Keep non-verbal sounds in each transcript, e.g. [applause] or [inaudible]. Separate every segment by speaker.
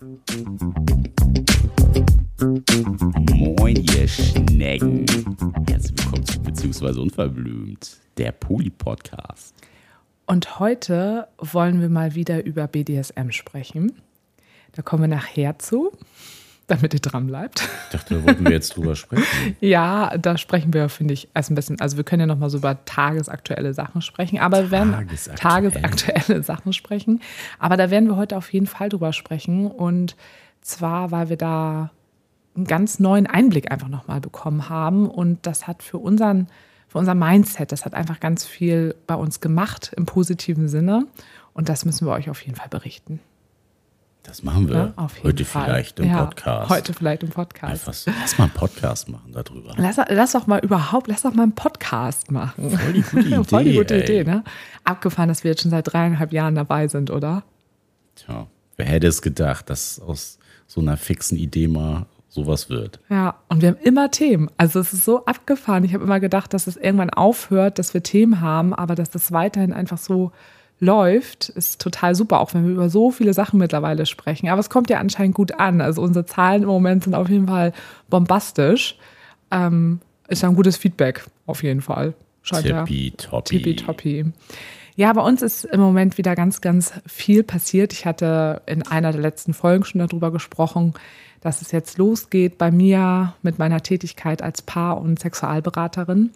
Speaker 1: Moin, ihr Schnecken. Herzlich willkommen zu Beziehungsweise Unverblümt, der Poli-Podcast.
Speaker 2: Und heute wollen wir mal wieder über BDSM sprechen. Da kommen wir nachher zu, damit ihr dran bleibt.
Speaker 1: Ich dachte, da wollten wir jetzt drüber sprechen. [laughs]
Speaker 2: Ja, da sprechen wir, finde ich, erst ein bisschen. Also, wir können ja noch mal so über tagesaktuelle Sachen sprechen, aber wir werden
Speaker 1: Tagesaktuell.
Speaker 2: tagesaktuelle Sachen sprechen. Aber da werden wir heute auf jeden Fall drüber sprechen. Und zwar, weil wir da einen ganz neuen Einblick einfach noch mal bekommen haben. Und das hat für unseren, für unser Mindset, das hat einfach ganz viel bei uns gemacht im positiven Sinne. Und das müssen wir euch auf jeden Fall berichten.
Speaker 1: Das machen wir
Speaker 2: Ja, auf jeden
Speaker 1: heute
Speaker 2: Fall.
Speaker 1: vielleicht im
Speaker 2: ja,
Speaker 1: Podcast.
Speaker 2: Heute vielleicht im Podcast.
Speaker 1: Einfach, lass mal einen Podcast machen darüber.
Speaker 2: Lass, lass doch mal überhaupt, lass doch mal einen Podcast machen.
Speaker 1: Voll die gute [laughs] Idee.
Speaker 2: Voll die gute
Speaker 1: ey.
Speaker 2: Idee, ne? Abgefahren, dass wir jetzt schon seit dreieinhalb Jahren dabei sind, oder?
Speaker 1: Tja, wer hätte es gedacht, dass aus so einer fixen Idee mal sowas wird?
Speaker 2: Ja, und wir haben immer Themen. Also es ist so abgefahren. Ich habe immer gedacht, dass es irgendwann aufhört, dass wir Themen haben, aber dass das weiterhin einfach so läuft, ist total super, auch wenn wir über so viele Sachen mittlerweile sprechen. Aber es kommt ja anscheinend gut an. Also unsere Zahlen im Moment sind auf jeden Fall bombastisch. Ähm, ist ja ein gutes Feedback, auf jeden Fall. Scheint ja.
Speaker 1: Tippitoppi.
Speaker 2: Tippitoppi. Ja, bei uns ist im Moment wieder ganz, ganz viel passiert. Ich hatte in einer der letzten Folgen schon darüber gesprochen, dass es jetzt losgeht bei mir mit meiner Tätigkeit als Paar- und Sexualberaterin.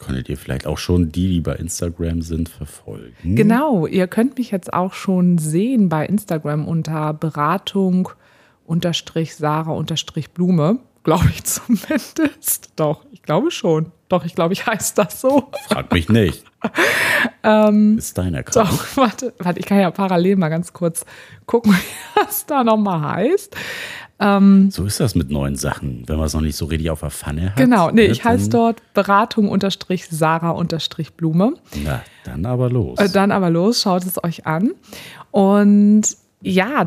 Speaker 1: Konntet ihr vielleicht auch schon die, die bei Instagram sind, verfolgen?
Speaker 2: Genau, ihr könnt mich jetzt auch schon sehen bei Instagram unter Beratung unterstrich Sarah unterstrich Blume, glaube ich [laughs] zumindest. Doch, ich glaube schon. Doch, ich glaube, ich heiße das so.
Speaker 1: Frag mich nicht. [laughs] ist dein Account.
Speaker 2: Ähm, Doch, [laughs] warte, warte, ich kann ja parallel mal ganz kurz gucken, wie das da nochmal heißt.
Speaker 1: So ist das mit neuen Sachen, wenn man es noch nicht so richtig auf der Pfanne hat.
Speaker 2: Genau, nee,
Speaker 1: ne,
Speaker 2: ich heiße
Speaker 1: dann-
Speaker 2: dort Beratung unterstrich Sarah unterstrich Blume.
Speaker 1: Na, dann aber los.
Speaker 2: Äh, Dann aber los, schaut es euch an. Und ja,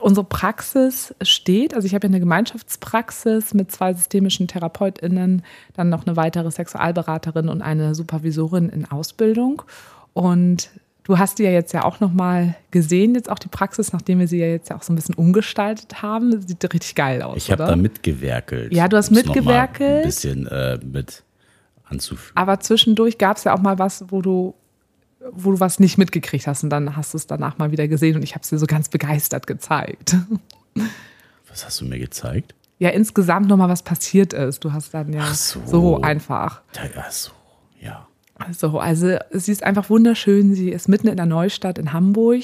Speaker 2: unsere Praxis steht, also ich habe ja eine Gemeinschaftspraxis mit zwei systemischen TherapeutInnen, dann noch eine weitere Sexualberaterin und eine Supervisorin in Ausbildung. Und du hast die ja jetzt ja auch nochmal gesehen, jetzt auch die Praxis, nachdem wir sie ja jetzt ja auch so ein bisschen umgestaltet haben. Sieht richtig geil aus,
Speaker 1: ich habe da mitgewerkelt.
Speaker 2: Ja, du hast mitgewerkelt.
Speaker 1: Ein bisschen äh, mit anzufügen.
Speaker 2: Aber zwischendurch gab es ja auch mal was, wo du, wo du was nicht mitgekriegt hast und dann hast du es danach mal wieder gesehen und ich habe es dir so ganz begeistert gezeigt. [laughs]
Speaker 1: Was hast du mir gezeigt?
Speaker 2: Ja, insgesamt nochmal was passiert ist. Du hast dann ja
Speaker 1: so.
Speaker 2: so einfach.
Speaker 1: Ach so.
Speaker 2: So, also sie ist einfach wunderschön. Sie ist mitten in der Neustadt in Hamburg.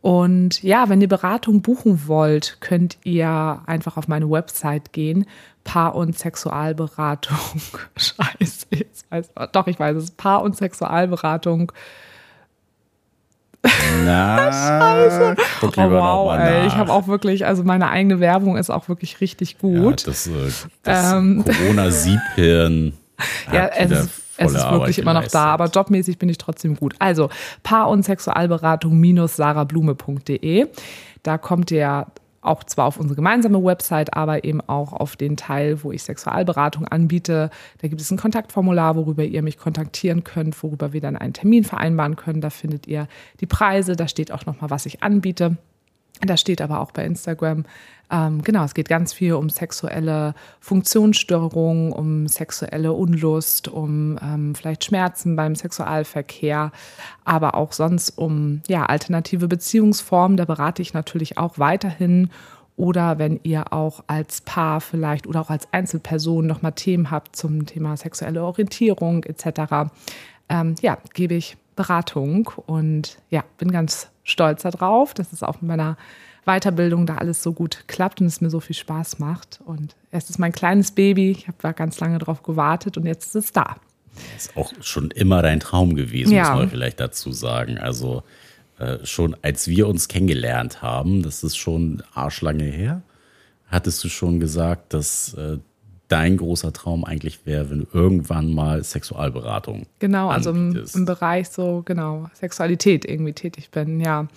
Speaker 2: Und ja, wenn ihr Beratung buchen wollt, könnt ihr einfach auf meine Website gehen. Paar- und Sexualberatung. [laughs] Scheiße, jetzt weiß, doch, ich weiß es. Paar- und Sexualberatung.
Speaker 1: Na, [laughs] Scheiße. Guck
Speaker 2: Oh, wow, ey, ich habe auch wirklich, also meine eigene Werbung ist auch wirklich richtig gut.
Speaker 1: Ja, das, äh, das
Speaker 2: Ähm. [laughs]
Speaker 1: Corona-Siebhirn.
Speaker 2: Ja, es ist, es ist
Speaker 1: Arbeit
Speaker 2: wirklich immer noch da, aber jobmäßig bin ich trotzdem gut. Also Paar- und Sexualberatung-sarablume.de. Da kommt ihr auch zwar auf unsere gemeinsame Website, aber eben auch auf den Teil, wo ich Sexualberatung anbiete. Da gibt es ein Kontaktformular, worüber ihr mich kontaktieren könnt, worüber wir dann einen Termin vereinbaren können. Da findet ihr die Preise, da steht auch nochmal, was ich anbiete. Da steht aber auch bei Instagram, ähm, genau, es geht ganz viel um sexuelle Funktionsstörungen, um sexuelle Unlust, um ähm, vielleicht Schmerzen beim Sexualverkehr, aber auch sonst um ja, alternative Beziehungsformen. Da berate ich natürlich auch weiterhin. Oder wenn ihr auch als Paar vielleicht oder auch als Einzelperson nochmal Themen habt zum Thema sexuelle Orientierung etc., ähm, ja, gebe ich Beratung und ja, bin ganz stolz darauf, dass es auch mit meiner Weiterbildung da alles so gut klappt und es mir so viel Spaß macht. Und es ist mein kleines Baby, ich habe da ganz lange drauf gewartet und jetzt ist es da.
Speaker 1: ist auch schon immer dein Traum gewesen,
Speaker 2: Ja.
Speaker 1: muss man vielleicht dazu sagen. Also äh, schon als wir uns kennengelernt haben, das ist schon arschlange her, hattest du schon gesagt, dass äh, dein großer Traum eigentlich wäre, wenn du irgendwann mal Sexualberatung
Speaker 2: Genau, also im, im Bereich so, genau, Sexualität irgendwie tätig bin, ja.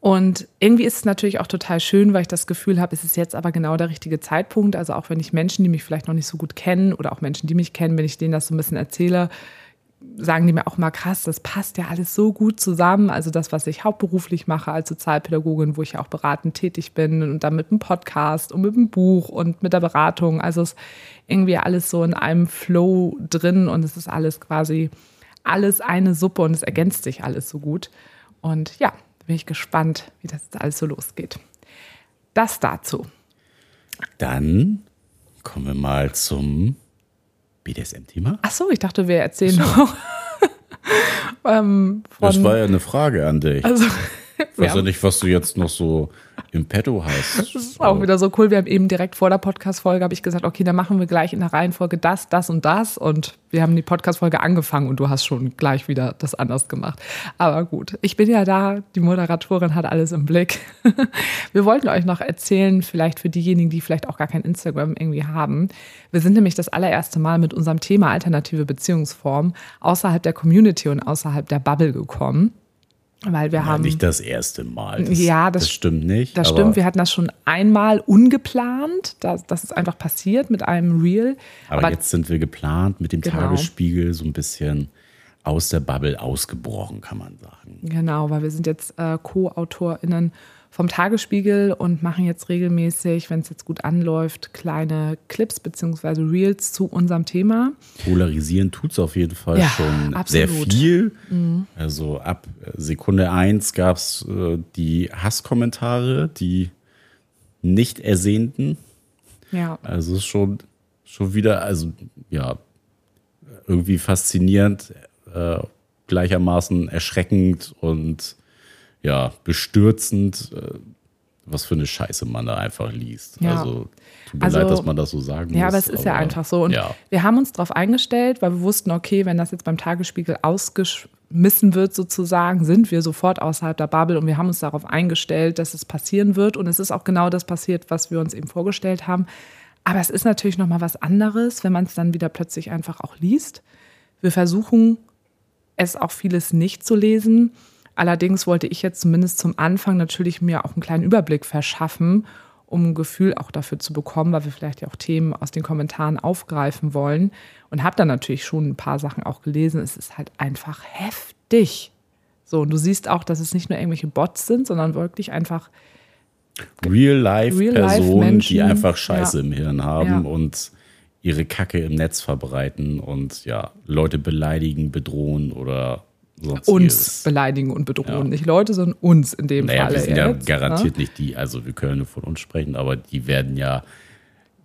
Speaker 2: Und irgendwie ist es natürlich auch total schön, weil ich das Gefühl habe, es ist jetzt aber genau der richtige Zeitpunkt. Also auch wenn ich Menschen, die mich vielleicht noch nicht so gut kennen oder auch Menschen, die mich kennen, wenn ich denen das so ein bisschen erzähle, sagen die mir auch mal krass, das passt ja alles so gut zusammen. Also das, was ich hauptberuflich mache als Sozialpädagogin, wo ich ja auch beratend tätig bin und dann mit dem Podcast und mit dem Buch und mit der Beratung. Also es ist irgendwie alles so in einem Flow drin und es ist alles quasi alles eine Suppe und es ergänzt sich alles so gut. Und ja, bin ich gespannt, wie das jetzt alles so losgeht. Das dazu.
Speaker 1: Dann kommen wir mal zum BDSM-Thema.
Speaker 2: Ach so, ich dachte, wir erzählen noch. [laughs]
Speaker 1: ähm, das war ja eine Frage an dich.
Speaker 2: Also, [laughs]
Speaker 1: ich weiß ja nicht, was du jetzt noch so im Petto hast.
Speaker 2: Das ist auch wieder so cool. Wir haben eben direkt vor der Podcast-Folge, habe ich gesagt, okay, dann machen wir gleich in der Reihenfolge das, das und das. Und wir haben die Podcast-Folge angefangen und du hast schon gleich wieder das anders gemacht. Aber gut, ich bin ja da, die Moderatorin hat alles im Blick. [laughs] Wir wollten euch noch erzählen, vielleicht für diejenigen, die vielleicht auch gar kein Instagram irgendwie haben. Wir sind nämlich das allererste Mal mit unserem Thema alternative Beziehungsform außerhalb der Community und außerhalb der Bubble gekommen. Weil wir ja, haben.
Speaker 1: Nicht das erste Mal.
Speaker 2: Das, ja, das,
Speaker 1: das stimmt nicht.
Speaker 2: Das stimmt. Wir hatten das schon einmal ungeplant. Das, das ist einfach passiert mit einem Reel.
Speaker 1: Aber, aber jetzt sind wir geplant mit dem genau. Tagesspiegel so ein bisschen aus der Bubble ausgebrochen, kann man sagen.
Speaker 2: Genau, weil wir sind jetzt äh, Co-AutorInnen vom Tagesspiegel und machen jetzt regelmäßig, wenn es jetzt gut anläuft, kleine Clips bzw. Reels zu unserem Thema.
Speaker 1: Polarisieren tut es auf jeden Fall ja, schon absolut. sehr viel. Mhm. Also ab Sekunde 1 gab es äh, die Hasskommentare, die nicht ersehnten.
Speaker 2: Ja.
Speaker 1: Also es ist schon, schon wieder, also ja, irgendwie faszinierend, äh, gleichermaßen erschreckend und ja, bestürzend, äh, was für eine Scheiße man da einfach liest. Ja. Also tut mir also, leid, dass man das so sagen muss.
Speaker 2: Ja, aber es ist aber, ja einfach so. Und ja. wir haben uns darauf eingestellt, weil wir wussten, okay, wenn das jetzt beim Tagesspiegel ausgeschmissen wird sozusagen, sind wir sofort außerhalb der Bubble und wir haben uns darauf eingestellt, dass es passieren wird. Und es ist auch genau das passiert, was wir uns eben vorgestellt haben. Aber es ist natürlich noch mal was anderes, wenn man es dann wieder plötzlich einfach auch liest. Wir versuchen es auch vieles nicht zu lesen Allerdings wollte ich jetzt zumindest zum Anfang natürlich mir auch einen kleinen Überblick verschaffen, um ein Gefühl auch dafür zu bekommen, weil wir vielleicht ja auch Themen aus den Kommentaren aufgreifen wollen. Und habe dann natürlich schon ein paar Sachen auch gelesen. Es ist halt einfach heftig. So, und du siehst auch, dass es nicht nur irgendwelche Bots sind, sondern wirklich einfach
Speaker 1: Real-Life-Personen, die einfach Scheiße ja. im Hirn haben ja. und ihre Kacke im Netz verbreiten und ja, Leute beleidigen, bedrohen oder
Speaker 2: Sonstiges. uns beleidigen und bedrohen. Ja. Nicht Leute, sondern uns in dem naja, Fall.
Speaker 1: Wir sind jetzt, ja garantiert ne? nicht die, also wir können nur von uns sprechen, aber die werden ja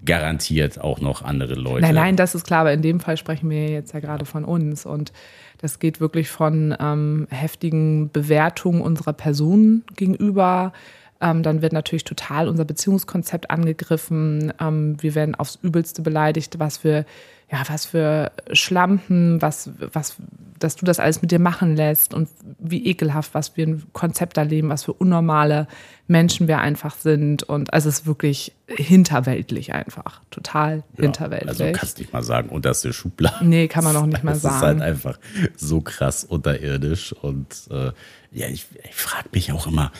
Speaker 1: garantiert auch noch andere Leute.
Speaker 2: Nein, nein, das ist klar, aber in dem Fall sprechen wir jetzt ja gerade von uns. Und das geht wirklich von ähm, heftigen Bewertungen unserer Personen gegenüber. Ähm, dann wird natürlich total unser Beziehungskonzept angegriffen. Ähm, wir werden aufs Übelste beleidigt, was wir ja, was für Schlampen, was, was, dass du das alles mit dir machen lässt und wie ekelhaft, was wir ein Konzept erleben, was für unnormale Menschen wir einfach sind. Und also es ist wirklich hinterweltlich einfach. Total ja, hinterweltlich. Also
Speaker 1: kannst du nicht mal sagen, unterste Schublade.
Speaker 2: Nee, kann man noch nicht mal sagen. [laughs]
Speaker 1: Es ist halt einfach so krass unterirdisch. Und äh, ja, ich, ich frage mich auch immer,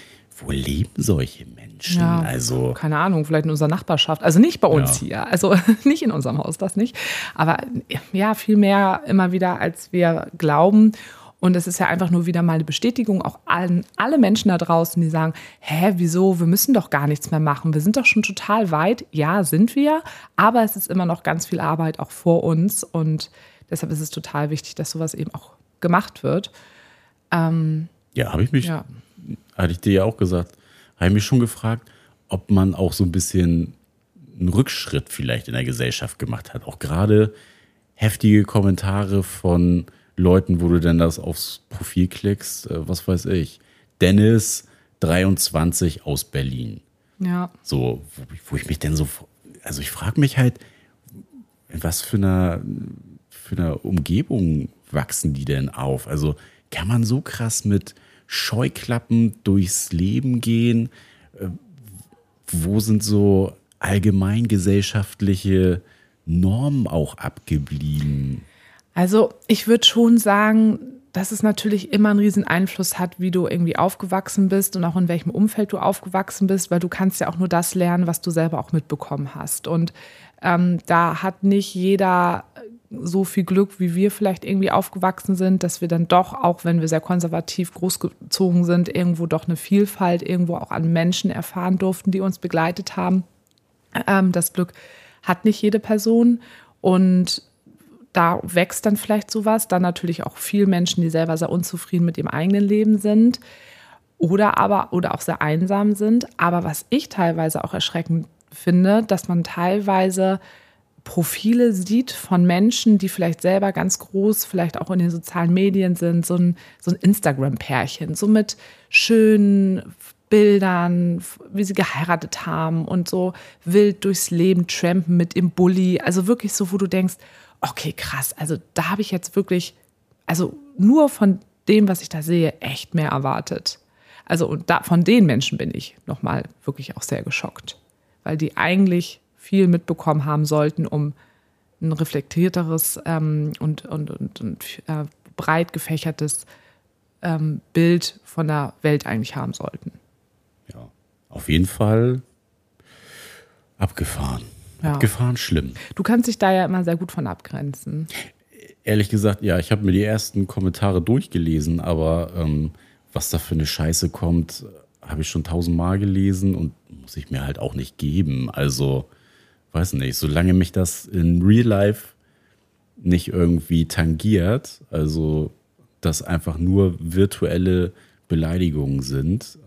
Speaker 1: wo leben solche Menschen?
Speaker 2: Ja,
Speaker 1: also
Speaker 2: keine Ahnung, vielleicht in unserer Nachbarschaft. Also nicht bei uns ja. hier, also [laughs] nicht in unserem Haus, das nicht. Aber ja, viel mehr immer wieder, als wir glauben. Und es ist ja einfach nur wieder mal eine Bestätigung, auch allen, alle Menschen da draußen, die sagen, hä, wieso, wir müssen doch gar nichts mehr machen, wir sind doch schon total weit. Ja, sind wir, aber es ist immer noch ganz viel Arbeit auch vor uns und deshalb ist es total wichtig, dass sowas eben auch gemacht wird.
Speaker 1: Ähm, ja, habe ich mich ja hatte ich dir ja auch gesagt, habe ich mich schon gefragt, ob man auch so ein bisschen einen Rückschritt vielleicht in der Gesellschaft gemacht hat. Auch gerade heftige Kommentare von Leuten, wo du dann das aufs Profil klickst, äh, was weiß ich. Dennis 23 aus Berlin.
Speaker 2: Ja.
Speaker 1: So, wo, wo ich mich denn so, also ich frage mich halt, in was für einer, für einer Umgebung wachsen die denn auf? Also kann man so krass mit Scheuklappen durchs Leben gehen? Äh, wo sind so allgemeingesellschaftliche Normen auch abgeblieben?
Speaker 2: Also ich würde schon sagen, dass es natürlich immer einen riesen Einfluss hat, wie du irgendwie aufgewachsen bist und auch in welchem Umfeld du aufgewachsen bist, weil du kannst ja auch nur das lernen, was du selber auch mitbekommen hast. Und ähm, da hat nicht jeder so viel Glück, wie wir vielleicht irgendwie aufgewachsen sind, dass wir dann doch, auch wenn wir sehr konservativ großgezogen sind, irgendwo doch eine Vielfalt irgendwo auch an Menschen erfahren durften, die uns begleitet haben. Ähm, das Glück hat nicht jede Person und da wächst dann vielleicht sowas. Dann natürlich auch viele Menschen, die selber sehr unzufrieden mit ihrem eigenen Leben sind oder aber oder auch sehr einsam sind. Aber was ich teilweise auch erschreckend finde, dass man teilweise Profile sieht von Menschen, die vielleicht selber ganz groß, vielleicht auch in den sozialen Medien sind, so ein, so ein Instagram-Pärchen, so mit schönen Bildern, wie sie geheiratet haben und so wild durchs Leben trampen mit im Bulli. Also wirklich so, wo du denkst, okay, krass, also da habe ich jetzt wirklich, also nur von dem, was ich da sehe, echt mehr erwartet. Also und da, von den Menschen bin ich nochmal wirklich auch sehr geschockt, weil die eigentlich viel mitbekommen haben sollten, um ein reflektierteres ähm, und, und, und, und äh, breit gefächertes ähm, Bild von der Welt eigentlich haben sollten.
Speaker 1: Ja, auf jeden Fall abgefahren. Ja. Abgefahren schlimm.
Speaker 2: Du kannst dich da ja immer sehr gut von abgrenzen.
Speaker 1: Ehrlich gesagt, ja, ich habe mir die ersten Kommentare durchgelesen, aber ähm, was da für eine Scheiße kommt, habe ich schon tausendmal gelesen und muss ich mir halt auch nicht geben. Also weiß nicht, solange mich das in Real Life nicht irgendwie tangiert, also dass einfach nur virtuelle Beleidigungen sind,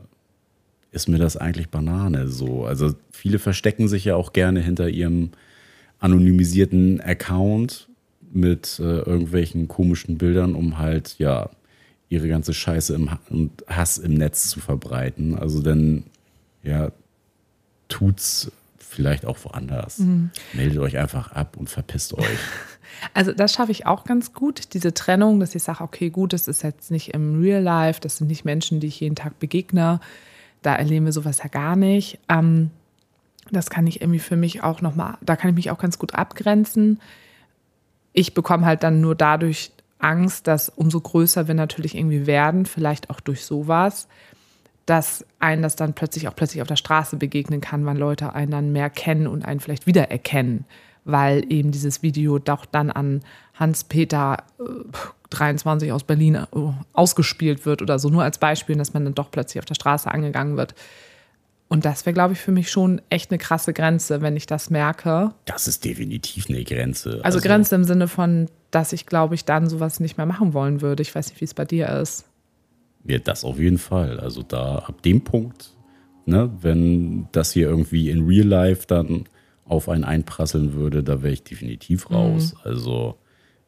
Speaker 1: ist mir das eigentlich Banane so. Also viele verstecken sich ja auch gerne hinter ihrem anonymisierten Account mit äh, irgendwelchen komischen Bildern, um halt ja ihre ganze Scheiße im, und Hass im Netz zu verbreiten. Also dann ja tut's vielleicht auch woanders. Mhm. Meldet euch einfach ab und verpisst euch. [laughs]
Speaker 2: Also das schaffe ich auch ganz gut, diese Trennung, dass ich sage, okay, gut, das ist jetzt nicht im Real Life, das sind nicht Menschen, die ich jeden Tag begegne. Da erleben wir sowas ja gar nicht. Ähm, das kann ich irgendwie für mich auch nochmal, da kann ich mich auch ganz gut abgrenzen. Ich bekomme halt dann nur dadurch Angst, dass umso größer wir natürlich irgendwie werden, vielleicht auch durch sowas, dass einen das dann plötzlich auch plötzlich auf der Straße begegnen kann, weil Leute einen dann mehr kennen und einen vielleicht wiedererkennen, weil eben dieses Video doch dann an Hans-Peter äh, 23 aus Berlin äh, ausgespielt wird oder so, nur als Beispiel, dass man dann doch plötzlich auf der Straße angegangen wird. Und das wäre, glaube ich, für mich schon echt eine krasse Grenze, wenn ich das merke.
Speaker 1: Das ist definitiv eine Grenze.
Speaker 2: Also, also Grenze im Sinne von, dass ich, glaube ich, dann sowas nicht mehr machen wollen würde. Ich weiß nicht, wie es bei dir ist.
Speaker 1: Ja, das auf jeden Fall. Also da ab dem Punkt, ne, wenn das hier irgendwie in Real Life dann auf einen einprasseln würde, da wäre ich definitiv mhm. raus. Mhm. Also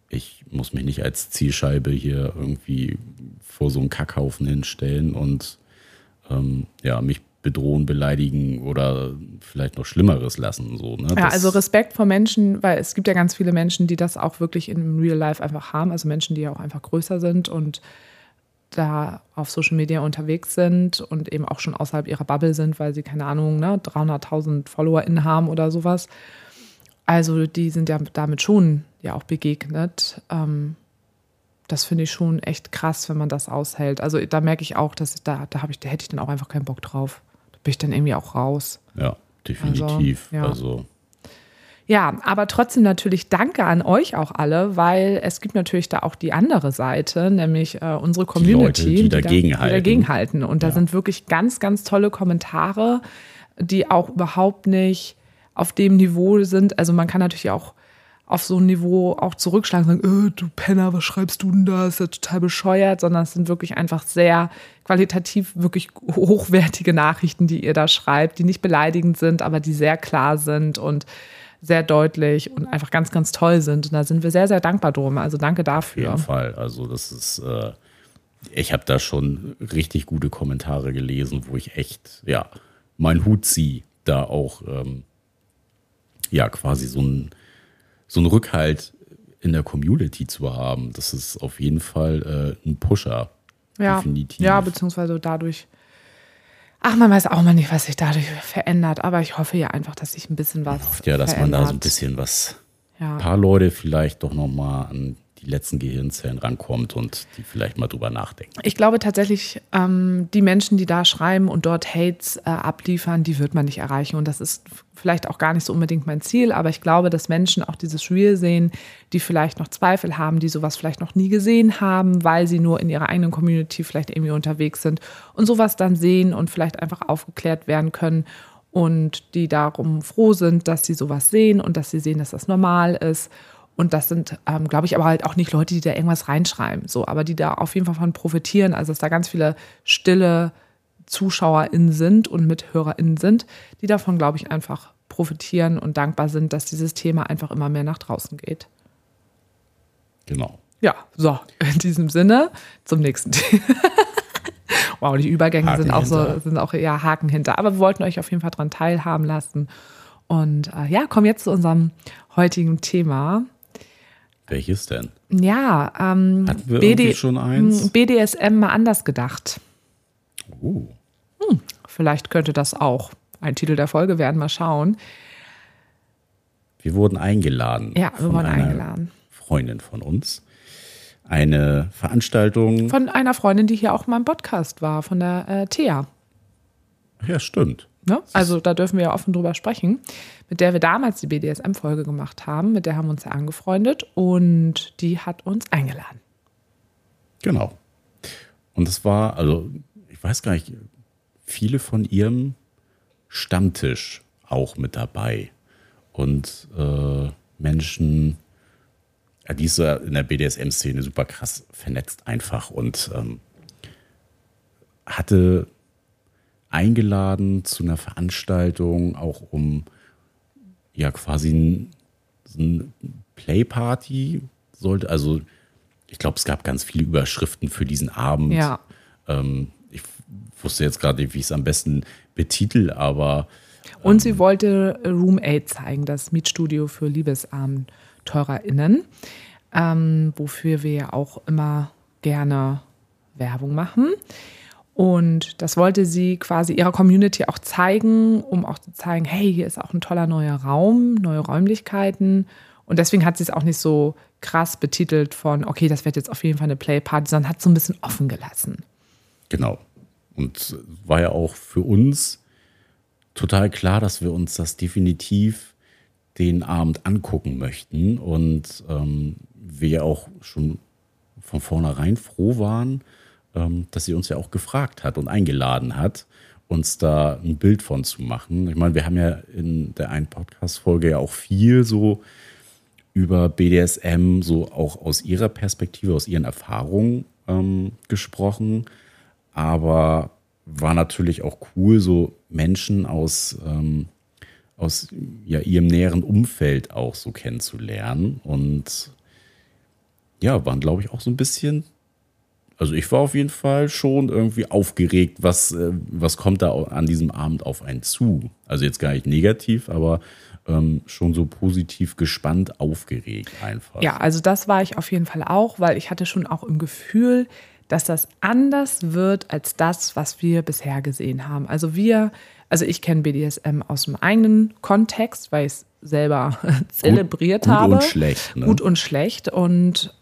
Speaker 1: ich muss mich nicht als Zielscheibe hier irgendwie vor so einen Kackhaufen hinstellen und ähm, ja, mich bedrohen, beleidigen oder vielleicht noch Schlimmeres lassen. So, ne?
Speaker 2: Ja, also Respekt vor Menschen, weil es gibt ja ganz viele Menschen, die das auch wirklich in Real Life einfach haben, also Menschen, die ja auch einfach größer sind und da auf Social Media unterwegs sind und eben auch schon außerhalb ihrer Bubble sind, weil sie, keine Ahnung, ne, 300.000 FollowerInnen haben oder sowas. Also die sind ja damit schon ja auch begegnet. Ähm, das finde ich schon echt krass, wenn man das aushält. Also da merke ich auch, dass da, da, ich, da hätte ich dann auch einfach keinen Bock drauf. Da bin ich dann irgendwie auch raus.
Speaker 1: Ja, definitiv. Also, ja. also
Speaker 2: ja, aber trotzdem natürlich danke an euch auch alle, weil es gibt natürlich da auch die andere Seite, nämlich äh, unsere Community,
Speaker 1: die, Leute, die, dagegen, da,
Speaker 2: die dagegen halten. Und da ja. sind wirklich ganz, ganz tolle Kommentare, die auch überhaupt nicht auf dem Niveau sind. Also man kann natürlich auch auf so ein Niveau auch zurückschlagen und sagen, äh, du Penner, was schreibst du denn da? Ist ja total bescheuert, sondern es sind wirklich einfach sehr qualitativ wirklich hochwertige Nachrichten, die ihr da schreibt, die nicht beleidigend sind, aber die sehr klar sind und sehr deutlich und einfach ganz, ganz toll sind. Und da sind wir sehr, sehr dankbar drum. Also danke dafür.
Speaker 1: Auf jeden Fall. Also das ist, äh, ich habe da schon richtig gute Kommentare gelesen, wo ich echt, ja, meinen Hut ziehe, da auch, ähm, ja, quasi so ein, so ein Rückhalt in der Community zu haben. Das ist auf jeden Fall äh, ein Pusher.
Speaker 2: Ja, definitiv. Ja, beziehungsweise dadurch Ach, man weiß auch mal nicht, was sich dadurch verändert, aber ich hoffe ja einfach, dass sich ein bisschen was.
Speaker 1: Ich hoffe ja, dass verändert. man da so ein bisschen was. Ja. Ein paar Leute vielleicht doch nochmal an die letzten Gehirnzellen rankommt und die vielleicht mal drüber nachdenken.
Speaker 2: Ich glaube tatsächlich, ähm, die Menschen, die da schreiben und dort Hates äh, abliefern, die wird man nicht erreichen. Und das ist vielleicht auch gar nicht so unbedingt mein Ziel, aber ich glaube, dass Menschen auch dieses Real sehen, die vielleicht noch Zweifel haben, die sowas vielleicht noch nie gesehen haben, weil sie nur in ihrer eigenen Community vielleicht irgendwie unterwegs sind und sowas dann sehen und vielleicht einfach aufgeklärt werden können und die darum froh sind, dass sie sowas sehen und dass sie sehen, dass das normal ist. Und das sind, ähm, glaube ich, aber halt auch nicht Leute, die da irgendwas reinschreiben, so, aber die da auf jeden Fall von profitieren. Also, dass da ganz viele stille ZuschauerInnen sind und MithörerInnen sind, die davon, glaube ich, einfach profitieren und dankbar sind, dass dieses Thema einfach immer mehr nach draußen geht.
Speaker 1: Genau.
Speaker 2: Ja, so, in diesem Sinne zum nächsten [laughs] Thema. Wow, die Übergänge
Speaker 1: Haken
Speaker 2: sind auch
Speaker 1: hinter.
Speaker 2: so, sind auch ja Haken hinter. Aber wir wollten euch auf jeden Fall daran teilhaben lassen. Und äh, ja, kommen jetzt zu unserem heutigen Thema.
Speaker 1: Welches denn?
Speaker 2: Ja, ähm,
Speaker 1: Hatten wir irgendwie schon eins?
Speaker 2: BDSM mal anders gedacht.
Speaker 1: Uh,
Speaker 2: Vielleicht könnte das auch ein Titel der Folge werden. Mal schauen.
Speaker 1: wir wurden eingeladen.
Speaker 2: Ja, wir wurden
Speaker 1: einer
Speaker 2: eingeladen.
Speaker 1: Freundin von uns. Eine Veranstaltung.
Speaker 2: Von einer Freundin, die hier auch mal im Podcast war, von der äh, Thea.
Speaker 1: Ja, stimmt.
Speaker 2: Ne? Also da dürfen wir ja offen drüber sprechen, mit der wir damals die BDSM-Folge gemacht haben. Mit der haben wir uns ja angefreundet und die hat uns eingeladen.
Speaker 1: Genau. Und es war, also, ich weiß gar nicht, viele von ihrem Stammtisch auch mit dabei. Und äh, Menschen, ja, die ist ja in der BDSM-Szene super krass vernetzt einfach und ähm, hatte eingeladen zu einer Veranstaltung, auch um ja quasi ein, so ein Playparty sollte, also ich glaube, es gab ganz viele Überschriften für diesen Abend.
Speaker 2: Ja.
Speaker 1: Ähm, ich wusste jetzt gerade nicht, wie ich es am besten betitel, aber
Speaker 2: Und sie wollte Room 8 zeigen, das Mietstudio für LiebesabenteuerInnen, ähm, wofür wir ja auch immer gerne Werbung machen. Und das wollte sie quasi ihrer Community auch zeigen, um auch zu zeigen, hey, hier ist auch ein toller neuer Raum, neue Räumlichkeiten. Und deswegen hat sie es auch nicht so krass betitelt von, okay, das wird jetzt auf jeden Fall eine Playparty, sondern hat es so ein bisschen offen gelassen.
Speaker 1: Genau. Und war ja auch für uns total klar, dass wir uns das definitiv den Abend angucken möchten und ähm, wir auch schon von vornherein froh waren, dass sie uns ja auch gefragt hat und eingeladen hat, uns da ein Bild von zu machen. Ich meine, wir haben ja in der einen Podcast-Folge ja auch viel so über BDSM, so auch aus ihrer Perspektive, aus ihren Erfahrungen ähm, gesprochen. Aber war natürlich auch cool, so Menschen aus, ähm, aus ja, ihrem näheren Umfeld auch so kennenzulernen. Und ja, waren, glaube ich, auch so ein bisschen. Also ich war auf jeden Fall schon irgendwie aufgeregt, was, äh, was kommt da an diesem Abend auf einen zu. Also jetzt gar nicht negativ, aber ähm, schon so positiv gespannt, aufgeregt einfach.
Speaker 2: Ja, also das war ich auf jeden Fall auch, weil ich hatte schon auch im Gefühl, dass das anders wird als das, was wir bisher gesehen haben. Also wir, also ich kenne BDSM aus dem eigenen Kontext, weil ich es selber [laughs] zelebriert
Speaker 1: gut
Speaker 2: habe.
Speaker 1: und schlecht, ne?
Speaker 2: Gut und schlecht und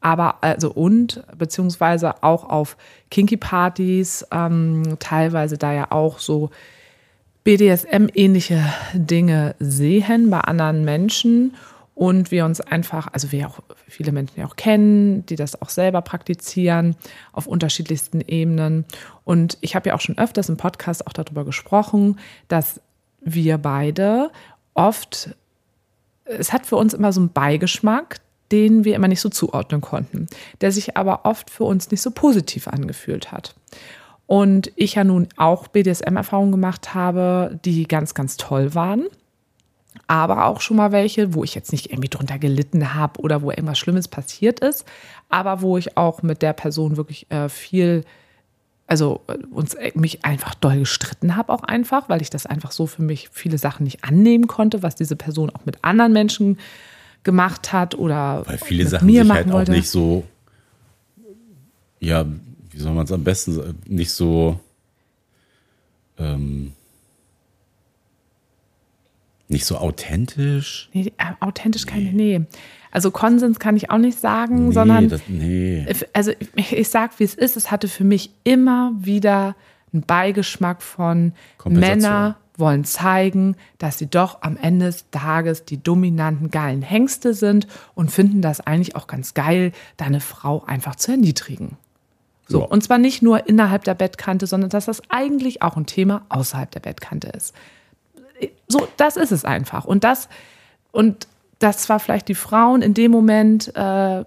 Speaker 2: aber also und beziehungsweise auch auf Kinky-Partys, ähm, teilweise da ja auch so BDSM-ähnliche Dinge sehen bei anderen Menschen und wir uns einfach, also wir auch viele Menschen ja auch kennen, die das auch selber praktizieren auf unterschiedlichsten Ebenen. Und ich habe ja auch schon öfters im Podcast auch darüber gesprochen, dass wir beide oft, es hat für uns immer so einen Beigeschmack, den wir immer nicht so zuordnen konnten, der sich aber oft für uns nicht so positiv angefühlt hat. Und ich ja nun auch BDSM-Erfahrungen gemacht habe, die ganz, ganz toll waren aber auch schon mal welche, wo ich jetzt nicht irgendwie drunter gelitten habe oder wo irgendwas Schlimmes passiert ist, aber wo ich auch mit der Person wirklich äh, viel, also äh, uns äh, mich einfach doll gestritten habe auch einfach, weil ich das einfach so für mich viele Sachen nicht annehmen konnte, was diese Person auch mit anderen Menschen gemacht hat oder
Speaker 1: Weil viele Sachen
Speaker 2: mir
Speaker 1: sich halt auch
Speaker 2: wollte.
Speaker 1: nicht so, ja, wie soll man es am besten sagen, nicht so, ähm, Nicht so authentisch?
Speaker 2: Nee, äh, authentisch kann ich, nee. Also Konsens kann ich auch nicht sagen, nee, sondern.
Speaker 1: Das, nee.
Speaker 2: Also ich, ich sag, wie es ist. Es hatte für mich immer wieder einen Beigeschmack von Männer wollen zeigen, dass sie doch am Ende des Tages die dominanten, geilen Hengste sind und finden das eigentlich auch ganz geil, deine Frau einfach zu erniedrigen. So, ja. und zwar nicht nur innerhalb der Bettkante, sondern dass das eigentlich auch ein Thema außerhalb der Bettkante ist. So, das ist es einfach. Und das, und dass zwar vielleicht die Frauen in dem Moment äh,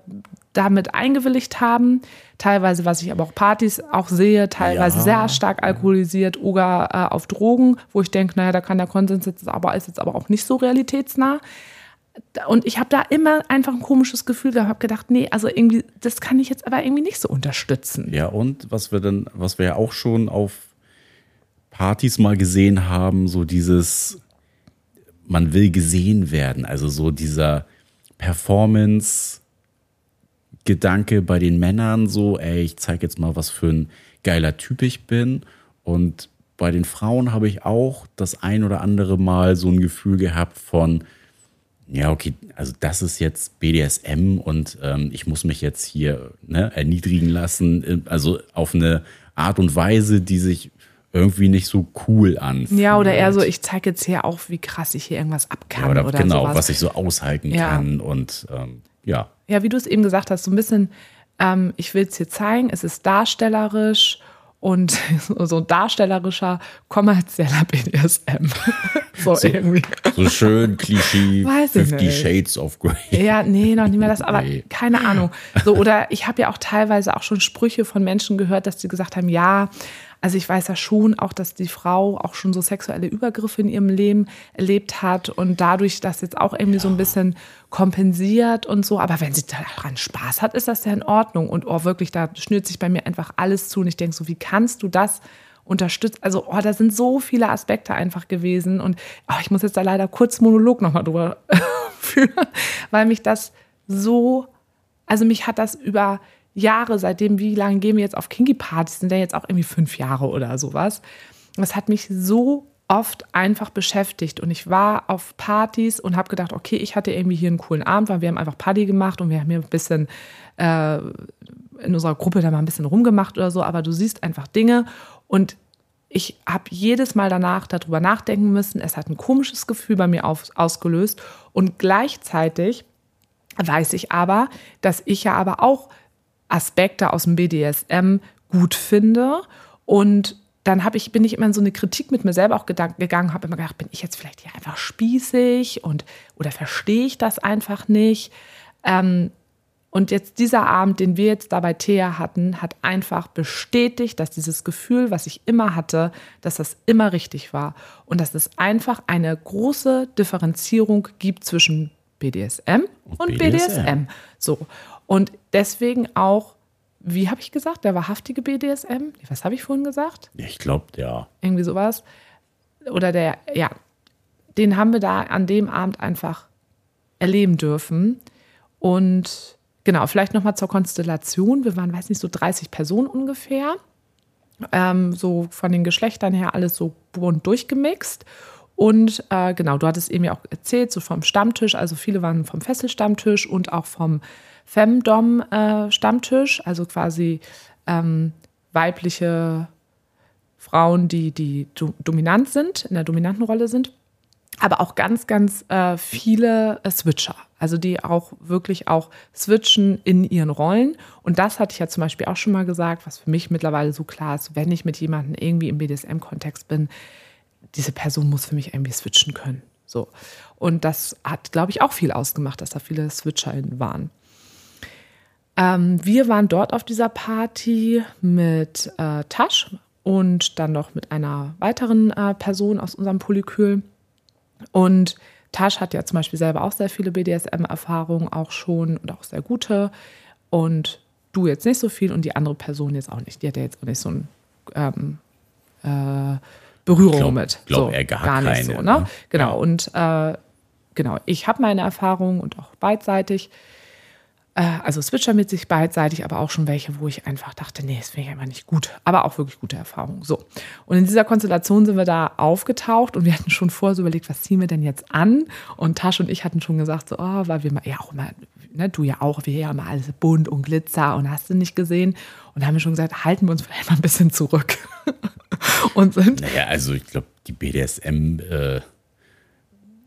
Speaker 2: damit eingewilligt haben, teilweise, was ich aber auch Partys auch sehe, teilweise ja. sehr stark alkoholisiert oder äh, auf Drogen, wo ich denke, naja, da kann der Konsens jetzt aber, ist jetzt aber auch nicht so realitätsnah. Und ich habe da immer einfach ein komisches Gefühl gehabt, habe gedacht, nee, also irgendwie, das kann ich jetzt aber irgendwie nicht so unterstützen.
Speaker 1: Ja, und was wir dann, was wir ja auch schon auf Partys mal gesehen haben, so dieses, man will gesehen werden, also so dieser Performance, Gedanke bei den Männern so, ey, ich zeige jetzt mal, was für ein geiler Typ ich bin. Und bei den Frauen habe ich auch das ein oder andere Mal so ein Gefühl gehabt von, ja, okay, also das ist jetzt BDSM und ähm, ich muss mich jetzt hier ne, erniedrigen lassen, äh, also auf eine Art und Weise, die sich irgendwie nicht so cool anfühlt.
Speaker 2: Ja, oder eher so, ich zeige jetzt hier auch, wie krass ich hier irgendwas abkann. Ja, oder, oder
Speaker 1: genau,
Speaker 2: sowas.
Speaker 1: was ich so aushalten ja. kann und ähm, ja.
Speaker 2: Ja, wie du es eben gesagt hast, so ein bisschen, ähm, ich will es hier zeigen, es ist darstellerisch und [laughs] so ein darstellerischer, kommerzieller [laughs] BDSM. [laughs]
Speaker 1: so, so, irgendwie. So schön Klischee, Weiß 50 Shades of Grey.
Speaker 2: Ja, nee, noch nicht mehr das, aber nee. keine Ahnung. So, oder ich habe ja auch teilweise auch schon Sprüche von Menschen gehört, dass sie gesagt haben, ja, also ich weiß ja schon auch, dass die Frau auch schon so sexuelle Übergriffe in ihrem Leben erlebt hat und dadurch das jetzt auch irgendwie ja. so ein bisschen kompensiert und so. Aber wenn sie daran Spaß hat, ist das ja in Ordnung. Und oh, wirklich, da schnürt sich bei mir einfach alles zu. Und ich denke so, wie kannst du das unterstützen? Also, oh, da sind so viele Aspekte einfach gewesen. Und oh, ich muss jetzt da leider kurz Monolog nochmal drüber [laughs] führen, weil mich das so, also mich hat das über Jahre, seitdem, wie lange gehen wir jetzt auf Kinky-Partys, sind ja jetzt auch irgendwie fünf Jahre oder sowas. Das hat mich so oft einfach beschäftigt. Und ich war auf Partys und habe gedacht, okay, ich hatte irgendwie hier einen coolen Abend, weil wir haben einfach Party gemacht und wir haben hier ein bisschen äh, in unserer Gruppe da mal ein bisschen rumgemacht oder so, aber du siehst einfach Dinge. Und ich habe jedes Mal danach darüber nachdenken müssen. Es hat ein komisches Gefühl bei mir auf, ausgelöst. Und gleichzeitig weiß ich aber, dass ich ja aber auch Aspekte aus dem BDSM gut finde. Und dann habe ich, bin ich immer in so eine Kritik mit mir selber auch gegangen, habe immer gedacht, bin ich jetzt vielleicht hier einfach spießig und oder verstehe ich das einfach nicht? Ähm, und jetzt dieser Abend, den wir jetzt da bei Thea hatten, hat einfach bestätigt, dass dieses Gefühl, was ich immer hatte, dass das immer richtig war. Und dass es einfach eine große Differenzierung gibt zwischen BDSM und, und BDSM. BDSM. So. Und deswegen auch, wie habe ich gesagt, der wahrhaftige BDSM? Was habe ich vorhin gesagt?
Speaker 1: Ich glaube, ja.
Speaker 2: Irgendwie sowas. Oder der, ja, den haben wir da an dem Abend einfach erleben dürfen. Und genau, vielleicht nochmal zur Konstellation. Wir waren, weiß nicht, so 30 Personen ungefähr. Ähm, so von den Geschlechtern her alles so bunt durchgemixt. Und äh, genau, du hattest eben ja auch erzählt, so vom Stammtisch, also viele waren vom Fesselstammtisch und auch vom Femdom-Stammtisch, äh, also quasi ähm, weibliche Frauen, die, die do dominant sind, in der dominanten Rolle sind, aber auch ganz, ganz äh, viele äh, Switcher, also die auch wirklich auch switchen in ihren Rollen. Und das hatte ich ja zum Beispiel auch schon mal gesagt, was für mich mittlerweile so klar ist, wenn ich mit jemandem irgendwie im BDSM-Kontext bin, diese Person muss für mich irgendwie switchen können. So. Und das hat, glaube ich, auch viel ausgemacht, dass da viele Switcher waren. Ähm, wir waren dort auf dieser Party mit äh, Tasch und dann noch mit einer weiteren äh, Person aus unserem Polykül. Und Tasch hat ja zum Beispiel selber auch sehr viele BDSM-Erfahrungen, auch schon und auch sehr gute. Und du jetzt nicht so viel und die andere Person jetzt auch nicht. Die hat ja jetzt auch nicht so ein ähm, äh, Berührung glaub, mit.
Speaker 1: Glaub so, er gar, gar nicht keine, so, ne?
Speaker 2: ne? Genau. Ja. Und äh, genau, ich habe meine Erfahrungen und auch beidseitig. Äh, also switchermäßig beidseitig, aber auch schon welche, wo ich einfach dachte, nee, das wäre ja immer nicht gut. Aber auch wirklich gute Erfahrungen. So. Und in dieser Konstellation sind wir da aufgetaucht und wir hatten schon vorher so überlegt, was ziehen wir denn jetzt an? Und Tasch und ich hatten schon gesagt, so, oh, weil wir mal, ja auch immer, ne, du ja auch, wir ja immer alles bunt und Glitzer und hast du nicht gesehen. Und da haben wir schon gesagt, halten wir uns vielleicht mal ein bisschen zurück. [laughs] und sind.
Speaker 1: Naja, also ich glaube, die BDSM, äh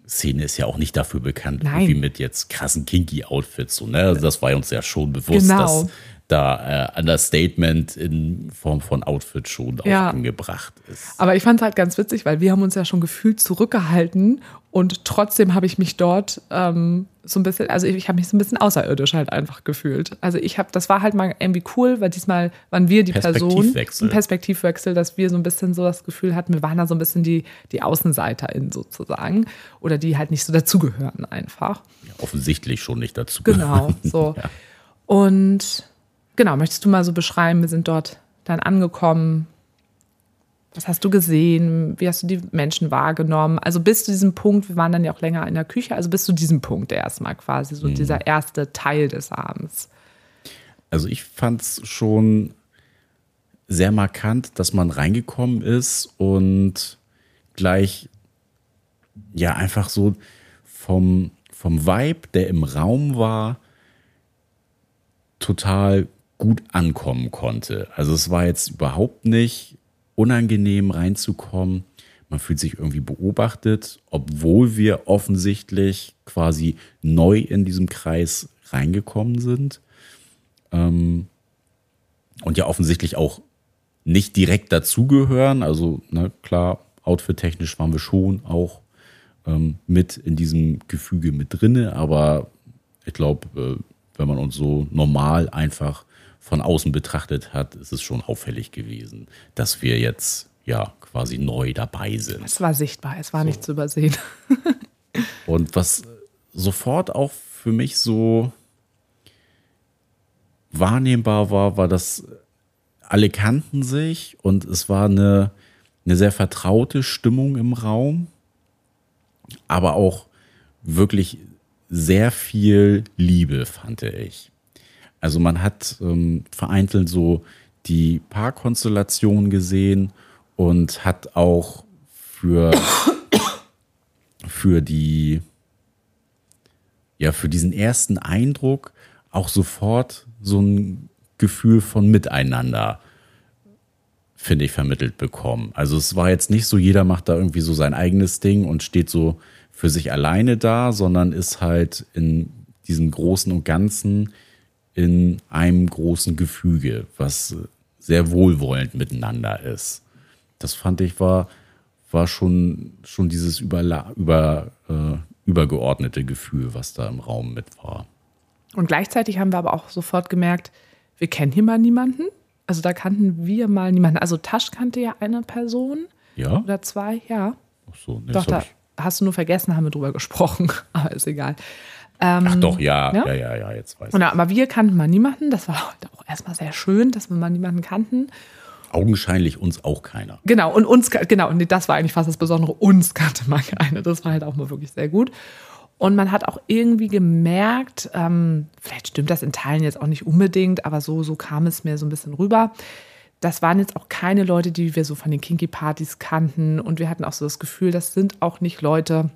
Speaker 1: Szene ist ja auch nicht dafür bekannt,
Speaker 2: Nein.
Speaker 1: wie mit jetzt krassen Kinky-Outfits. So, ne? Also das war uns ja schon bewusst,
Speaker 2: Genau.
Speaker 1: dass da äh, Understatement in Form von Outfit schon auch
Speaker 2: Ja.
Speaker 1: angebracht ist.
Speaker 2: Aber ich fand es halt ganz witzig, weil wir haben uns ja schon gefühlt zurückgehalten und trotzdem habe ich mich dort ähm, so ein bisschen, also ich, ich habe mich so ein bisschen außerirdisch halt einfach gefühlt. Also ich habe, das war halt mal irgendwie cool, weil diesmal waren wir die Person,
Speaker 1: Perspektivwechsel.
Speaker 2: ein Perspektivwechsel, dass wir so ein bisschen so das Gefühl hatten, wir waren da so ein bisschen die, die AußenseiterInnen sozusagen oder die halt nicht so dazugehören einfach.
Speaker 1: Ja, offensichtlich schon nicht dazu.
Speaker 2: Genau, so. [laughs]
Speaker 1: Ja.
Speaker 2: Und genau, möchtest du mal so beschreiben, wir sind dort dann angekommen. Was hast du gesehen? Wie hast du die Menschen wahrgenommen? Also bis zu diesem Punkt, wir waren dann ja auch länger in der Küche, also bis zu diesem Punkt erstmal quasi, so dieser erste Teil des Abends.
Speaker 1: Also ich fand es schon sehr markant, dass man reingekommen ist und gleich ja einfach so vom, vom Vibe, der im Raum war, total gut ankommen konnte. Also es war jetzt überhaupt nicht unangenehm reinzukommen. Man fühlt sich irgendwie beobachtet, obwohl wir offensichtlich quasi neu in diesem Kreis reingekommen sind. Ähm, und ja offensichtlich auch nicht direkt dazugehören. Also, na klar, outfit-technisch waren wir schon auch ähm, mit in diesem Gefüge mit drinne, aber ich glaube, äh, wenn man uns so normal einfach von außen betrachtet hat, ist es schon auffällig gewesen, dass wir jetzt ja quasi neu dabei sind.
Speaker 2: Es war sichtbar, es war nicht zu übersehen. [laughs]
Speaker 1: Und was sofort auch für mich so wahrnehmbar war, war, dass alle kannten sich und es war eine, eine sehr vertraute Stimmung im Raum, aber auch wirklich sehr viel Liebe, fand ich. Also man hat ähm, vereinzelt so die Paarkonstellation gesehen und hat auch für, für die, ja, für diesen ersten Eindruck auch sofort so ein Gefühl von Miteinander, finde ich, vermittelt bekommen. Also es war jetzt nicht so, jeder macht da irgendwie so sein eigenes Ding und steht so für sich alleine da, sondern ist halt in diesem Großen und Ganzen in einem großen Gefüge, was sehr wohlwollend miteinander ist. Das fand ich war, war schon, schon dieses überla über, äh, übergeordnete Gefühl, was da im Raum mit war.
Speaker 2: Und gleichzeitig haben wir aber auch sofort gemerkt, wir kennen hier mal niemanden. Also da kannten wir mal niemanden. Also Tasch kannte ja eine Person
Speaker 1: Ja?
Speaker 2: oder zwei, ja.
Speaker 1: Ach so, nee,
Speaker 2: Doch, da hast du nur vergessen, haben wir drüber gesprochen, [laughs] aber ist egal.
Speaker 1: Ach doch, ja,
Speaker 2: ja?
Speaker 1: ja, ja, ja, jetzt weiß ich.
Speaker 2: aber wir kannten mal niemanden. Das war [laughs] auch erstmal sehr schön, dass wir mal niemanden kannten.
Speaker 1: Augenscheinlich uns auch keiner.
Speaker 2: Genau, und uns, genau, und das war eigentlich fast das Besondere, uns kannte man [laughs] keine. Das war halt auch mal wirklich sehr gut. Und man hat auch irgendwie gemerkt, ähm, vielleicht stimmt das in Teilen jetzt auch nicht unbedingt, aber so, so kam es mir so ein bisschen rüber. Das waren jetzt auch keine Leute, die wir so von den Kinky-Partys kannten. Und wir hatten auch so das Gefühl, das sind auch nicht Leute,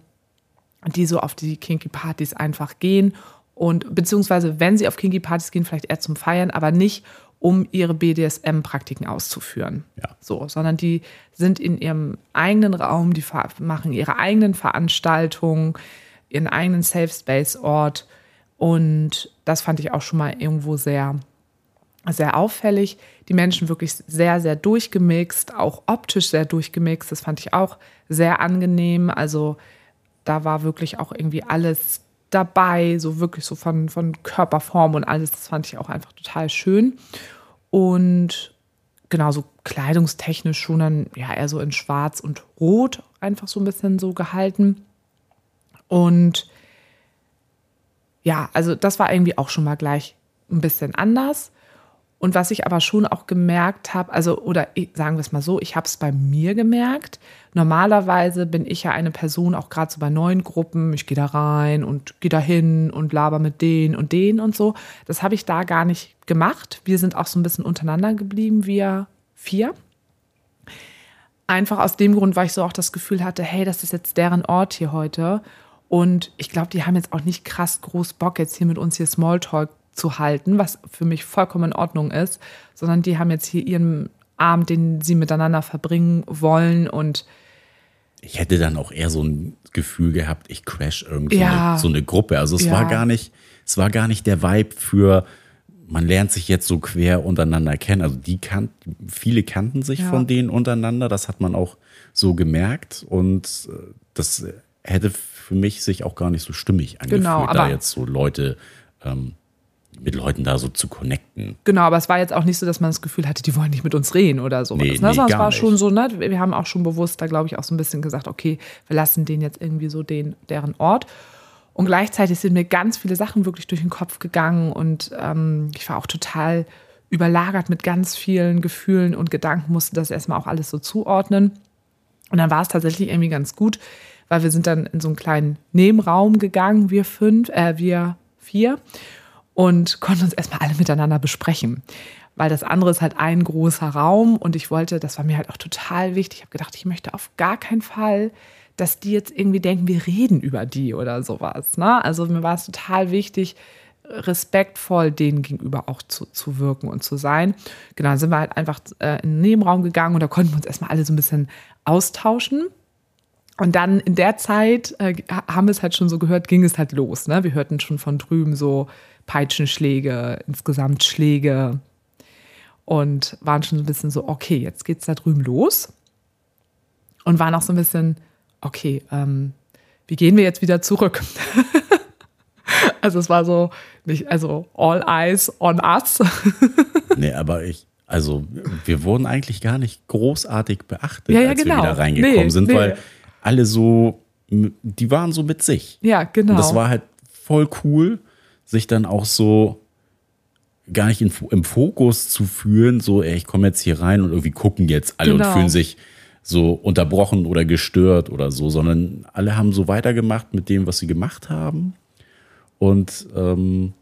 Speaker 2: die so auf die Kinky-Partys einfach gehen. Und beziehungsweise, wenn sie auf Kinky-Partys gehen, vielleicht eher zum Feiern, aber nicht, um ihre BDSM-Praktiken auszuführen.
Speaker 1: Ja.
Speaker 2: So, sondern die sind in ihrem eigenen Raum, die machen ihre eigenen Veranstaltungen, ihren eigenen Safe Space-Ort. Und das fand ich auch schon mal irgendwo sehr, sehr auffällig. Die Menschen wirklich sehr, sehr durchgemixt, auch optisch sehr durchgemixt. Das fand ich auch sehr angenehm. Also da war wirklich auch irgendwie alles dabei, so wirklich so von, von Körperform und alles. Das fand ich auch einfach total schön. Und genauso kleidungstechnisch schon dann ja eher so in Schwarz und Rot einfach so ein bisschen so gehalten. Und ja, also das war irgendwie auch schon mal gleich ein bisschen anders. Und was ich aber schon auch gemerkt habe, also, oder sagen wir es mal so, ich habe es bei mir gemerkt. Normalerweise bin ich ja eine Person, auch gerade so bei neuen Gruppen, ich gehe da rein und gehe da hin und laber mit denen und denen und so. Das habe ich da gar nicht gemacht. Wir sind auch so ein bisschen untereinander geblieben, wir vier. Einfach aus dem Grund, weil ich so auch das Gefühl hatte, hey, das ist jetzt deren Ort hier heute. Und ich glaube, die haben jetzt auch nicht krass groß Bock, jetzt hier mit uns hier Smalltalk zu halten, was für mich vollkommen in Ordnung ist, sondern die haben jetzt hier ihren Abend, den sie miteinander verbringen wollen und
Speaker 1: ich hätte dann auch eher so ein Gefühl gehabt, ich crash irgendwie ja. so, eine Gruppe. Also es ja. war gar nicht, es war gar nicht der Vibe für, man lernt sich jetzt so quer untereinander kennen. Also die kan viele kannten sich ja. von denen untereinander. Das hat man auch so gemerkt und äh, das hätte für mich sich auch gar nicht so stimmig angefühlt, genau, da jetzt so Leute ähm, mit Leuten da so zu connecten.
Speaker 2: Genau, aber es war jetzt auch nicht so, dass man das Gefühl hatte, die wollen nicht mit uns reden oder sowas. Nee, ne? nee, es war nicht. schon so, ne? Wir haben auch schon bewusst da, glaube ich, auch so ein bisschen gesagt, okay, wir lassen den jetzt irgendwie so den, deren Ort. Und gleichzeitig sind mir ganz viele Sachen wirklich durch den Kopf gegangen und ähm, ich war auch total überlagert mit ganz vielen Gefühlen und Gedanken, musste das erstmal auch alles so zuordnen. Und dann war es tatsächlich irgendwie ganz gut, weil wir sind dann in so einen kleinen Nebenraum gegangen, wir fünf, äh, wir vier und konnten uns erstmal alle miteinander besprechen. Weil das andere ist halt ein großer Raum und ich wollte, das war mir halt auch total wichtig. Ich habe gedacht, ich möchte auf gar keinen Fall, dass die jetzt irgendwie denken, wir reden über die oder sowas. Ne? Also mir war es total wichtig, respektvoll denen gegenüber auch zu, zu wirken und zu sein. Genau, dann sind wir halt einfach äh, in den Nebenraum gegangen und da konnten wir uns erstmal alle so ein bisschen austauschen. Und dann in der Zeit, äh, haben wir es halt schon so gehört, ging es halt los. Ne? Wir hörten schon von drüben so Peitschenschläge, insgesamt Schläge und waren schon so ein bisschen so, okay, jetzt geht's da drüben los. Und waren auch so ein bisschen, okay, ähm, wie gehen wir jetzt wieder zurück? [laughs] also es war so, nicht, also all eyes on us. [laughs]
Speaker 1: nee, aber ich, also wir wurden eigentlich gar nicht großartig beachtet, ja, ja, als genau. wir wieder reingekommen nee, sind, nee. weil alle so, die waren so mit sich.
Speaker 2: Ja, genau.
Speaker 1: Und das war halt voll cool, sich dann auch so gar nicht in, im Fokus zu fühlen, so, ey, ich komme jetzt hier rein und irgendwie gucken jetzt alle genau. und fühlen sich so unterbrochen oder gestört oder so, sondern alle haben so weitergemacht mit dem, was sie gemacht haben. Und ähm,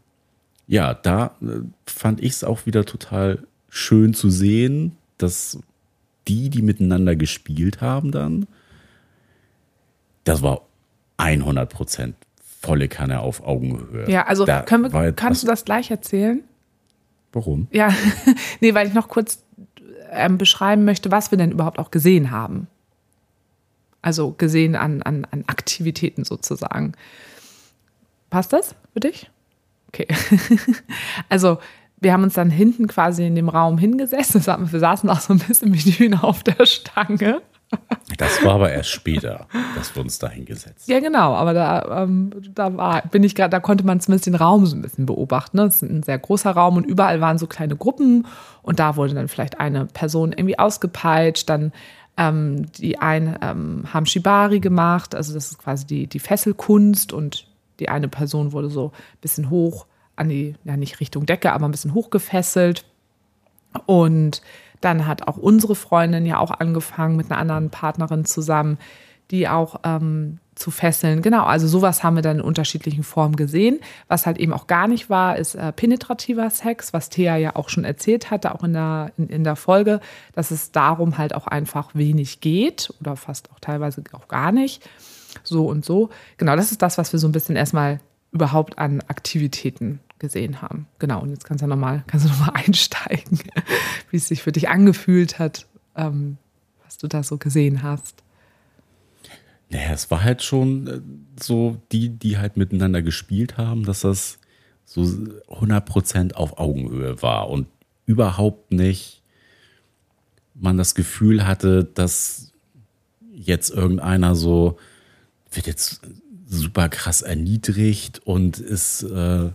Speaker 1: ja, da äh, fand ich es auch wieder total schön zu sehen, dass die, die miteinander gespielt haben, dann das war 100 Prozent volle Kanne auf Augenhöhe.
Speaker 2: Ja, also da können wir, kannst du das gleich erzählen?
Speaker 1: Warum?
Speaker 2: Ja, [laughs] nee, weil ich noch kurz ähm, beschreiben möchte, was wir denn überhaupt auch gesehen haben. Also gesehen an, an, an Aktivitäten sozusagen. Passt das für dich? Okay. [laughs] also wir haben uns dann hinten quasi in dem Raum hingesetzt. Wir saßen auch so ein bisschen wie die Hühner auf der Stange.
Speaker 1: Das war aber erst später, dass wir uns da hingesetzt
Speaker 2: Ja, genau, aber da, ähm, da war, bin ich gerade, da konnte man zumindest den Raum so ein bisschen beobachten. Ne? Das ist ein sehr großer Raum und überall waren so kleine Gruppen und da wurde dann vielleicht eine Person irgendwie ausgepeitscht, dann ähm, die einen ähm, haben Shibari gemacht, also das ist quasi die, die Fesselkunst und die eine Person wurde so ein bisschen hoch an die, ja nicht Richtung Decke, aber ein bisschen hoch gefesselt und dann hat auch unsere Freundin ja auch angefangen mit einer anderen Partnerin zusammen, die auch ähm, zu fesseln. Genau, also sowas haben wir dann in unterschiedlichen Formen gesehen. Was halt eben auch gar nicht war, ist äh, penetrativer Sex, was Thea ja auch schon erzählt hatte, auch in der, in, in der Folge, dass es darum halt auch einfach wenig geht oder fast auch teilweise auch gar nicht. So und so. Genau, das ist das, was wir so ein bisschen erstmal überhaupt an Aktivitäten gesehen haben. Genau, und jetzt kannst du nochmal noch [laughs] einsteigen, wie es sich für dich angefühlt hat, ähm, was du da so gesehen hast.
Speaker 1: Naja, es war halt schon äh, so, die, die halt miteinander gespielt haben, dass das so 100% auf Augenhöhe war und überhaupt nicht man das Gefühl hatte, dass jetzt irgendeiner so wird jetzt super krass erniedrigt und ist äh,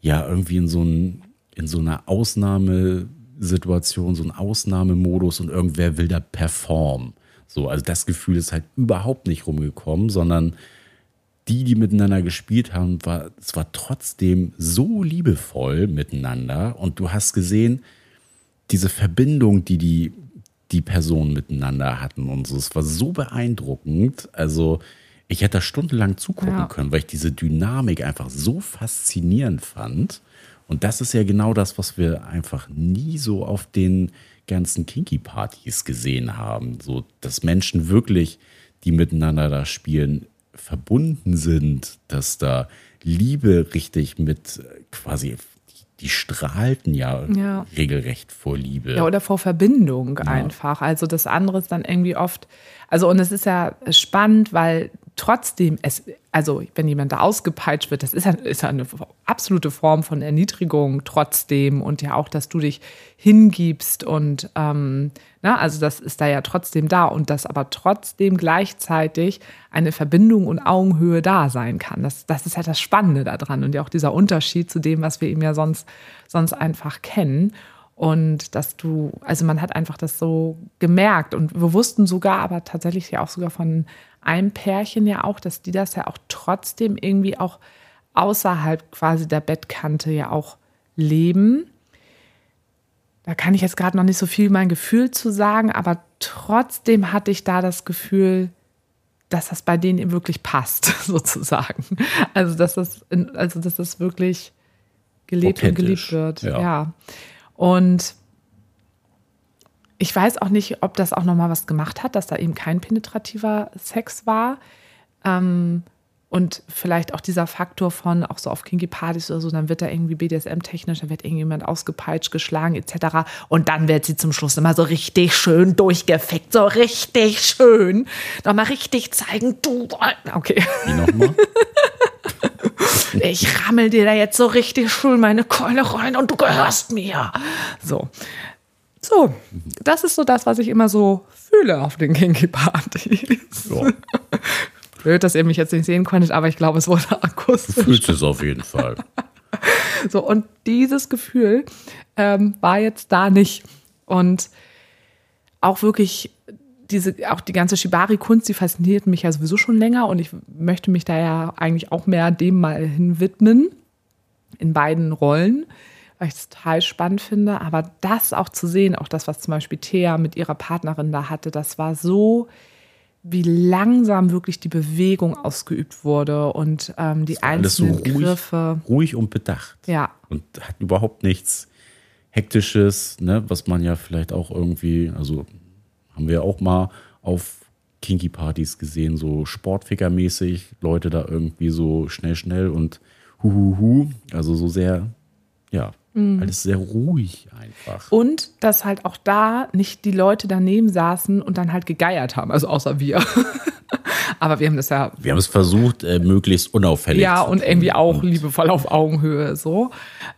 Speaker 1: ja irgendwie in so, ein, in so einer Ausnahmesituation, so ein Ausnahmemodus und irgendwer will da performen. So, also das Gefühl ist halt überhaupt nicht rumgekommen, sondern die, die miteinander gespielt haben, war, es war trotzdem so liebevoll miteinander und du hast gesehen, diese Verbindung, die die, die Personen miteinander hatten und so, es war so beeindruckend. Also, ich hätte da stundenlang zugucken ja. können, weil ich diese Dynamik einfach so faszinierend fand. Und das ist ja genau das, was wir einfach nie so auf den ganzen Kinky-Partys gesehen haben. So, dass Menschen wirklich, die miteinander da spielen, verbunden sind, dass da Liebe richtig mit quasi, die strahlten ja, ja. regelrecht vor Liebe.
Speaker 2: Ja, oder vor Verbindung ja. einfach. Also das andere ist dann irgendwie oft, also und es ist ja spannend, weil trotzdem, es, also wenn jemand da ausgepeitscht wird, das ist ja, ist eine absolute Form von Erniedrigung trotzdem und ja auch, dass du dich hingibst und ähm, na, also das ist da ja trotzdem da und dass aber trotzdem gleichzeitig eine Verbindung und Augenhöhe da sein kann. Das, das ist ja das Spannende daran und ja auch dieser Unterschied zu dem, was wir eben ja sonst, sonst einfach kennen. Und dass du, also man hat einfach das so gemerkt und wir wussten sogar, aber tatsächlich ja auch sogar von einem Pärchen ja auch, dass die das ja auch trotzdem irgendwie auch außerhalb quasi der Bettkante ja auch leben. Da kann ich jetzt gerade noch nicht so viel mein Gefühl zu sagen, aber trotzdem hatte ich da das Gefühl, dass das bei denen wirklich passt, [laughs] sozusagen. Also, dass das, also, dass das wirklich gelebt und geliebt wird. Ja. ja. Und ich weiß auch nicht, ob das auch nochmal was gemacht hat, dass da eben kein penetrativer Sex war. Ähm, und vielleicht auch dieser Faktor von, auch so auf Kinky Partys oder so, dann wird da irgendwie BDSM-technisch, dann wird irgendjemand ausgepeitscht, geschlagen etc. Und dann wird sie zum Schluss immer so richtig schön durchgefickt, so richtig schön. Nochmal richtig zeigen, du. Okay. Wie nochmal? ich rammel dir da jetzt so richtig schön meine Keule rein und du gehörst mir. So. So, das ist so das, was ich immer so fühle auf den Kinky Partys. Ja. [laughs] Blöd, dass ihr mich jetzt nicht sehen konntet, aber ich glaube, es wurde akustisch.
Speaker 1: Du fühlst es auf jeden Fall. [laughs]
Speaker 2: so, und dieses Gefühl ähm, war jetzt da nicht. Und auch wirklich diese, auch die ganze Shibari-Kunst, die fasziniert mich ja sowieso schon länger und ich möchte mich da ja eigentlich auch mehr dem mal hin widmen, in beiden Rollen, weil ich es total spannend finde. Aber das auch zu sehen, auch das, was zum Beispiel Thea mit ihrer Partnerin da hatte, das war so, wie langsam wirklich die Bewegung ausgeübt wurde und ähm, die einzelnen so ruhig, Griffe.
Speaker 1: Ruhig und bedacht.
Speaker 2: Ja.
Speaker 1: Und hat überhaupt nichts Hektisches, ne, was man ja vielleicht auch irgendwie, also haben wir auch mal auf Kinky-Partys gesehen, so Sportficker-mäßig, Leute da irgendwie so schnell, schnell und huhuhu, also so sehr, ja, mhm. alles sehr ruhig einfach.
Speaker 2: Und dass halt auch da nicht die Leute daneben saßen und dann halt gegeiert haben, also außer wir. [laughs] Aber wir haben das ja.
Speaker 1: Wir haben es versucht, äh, möglichst unauffällig.
Speaker 2: Ja, und irgendwie auch liebevoll auf Augenhöhe so.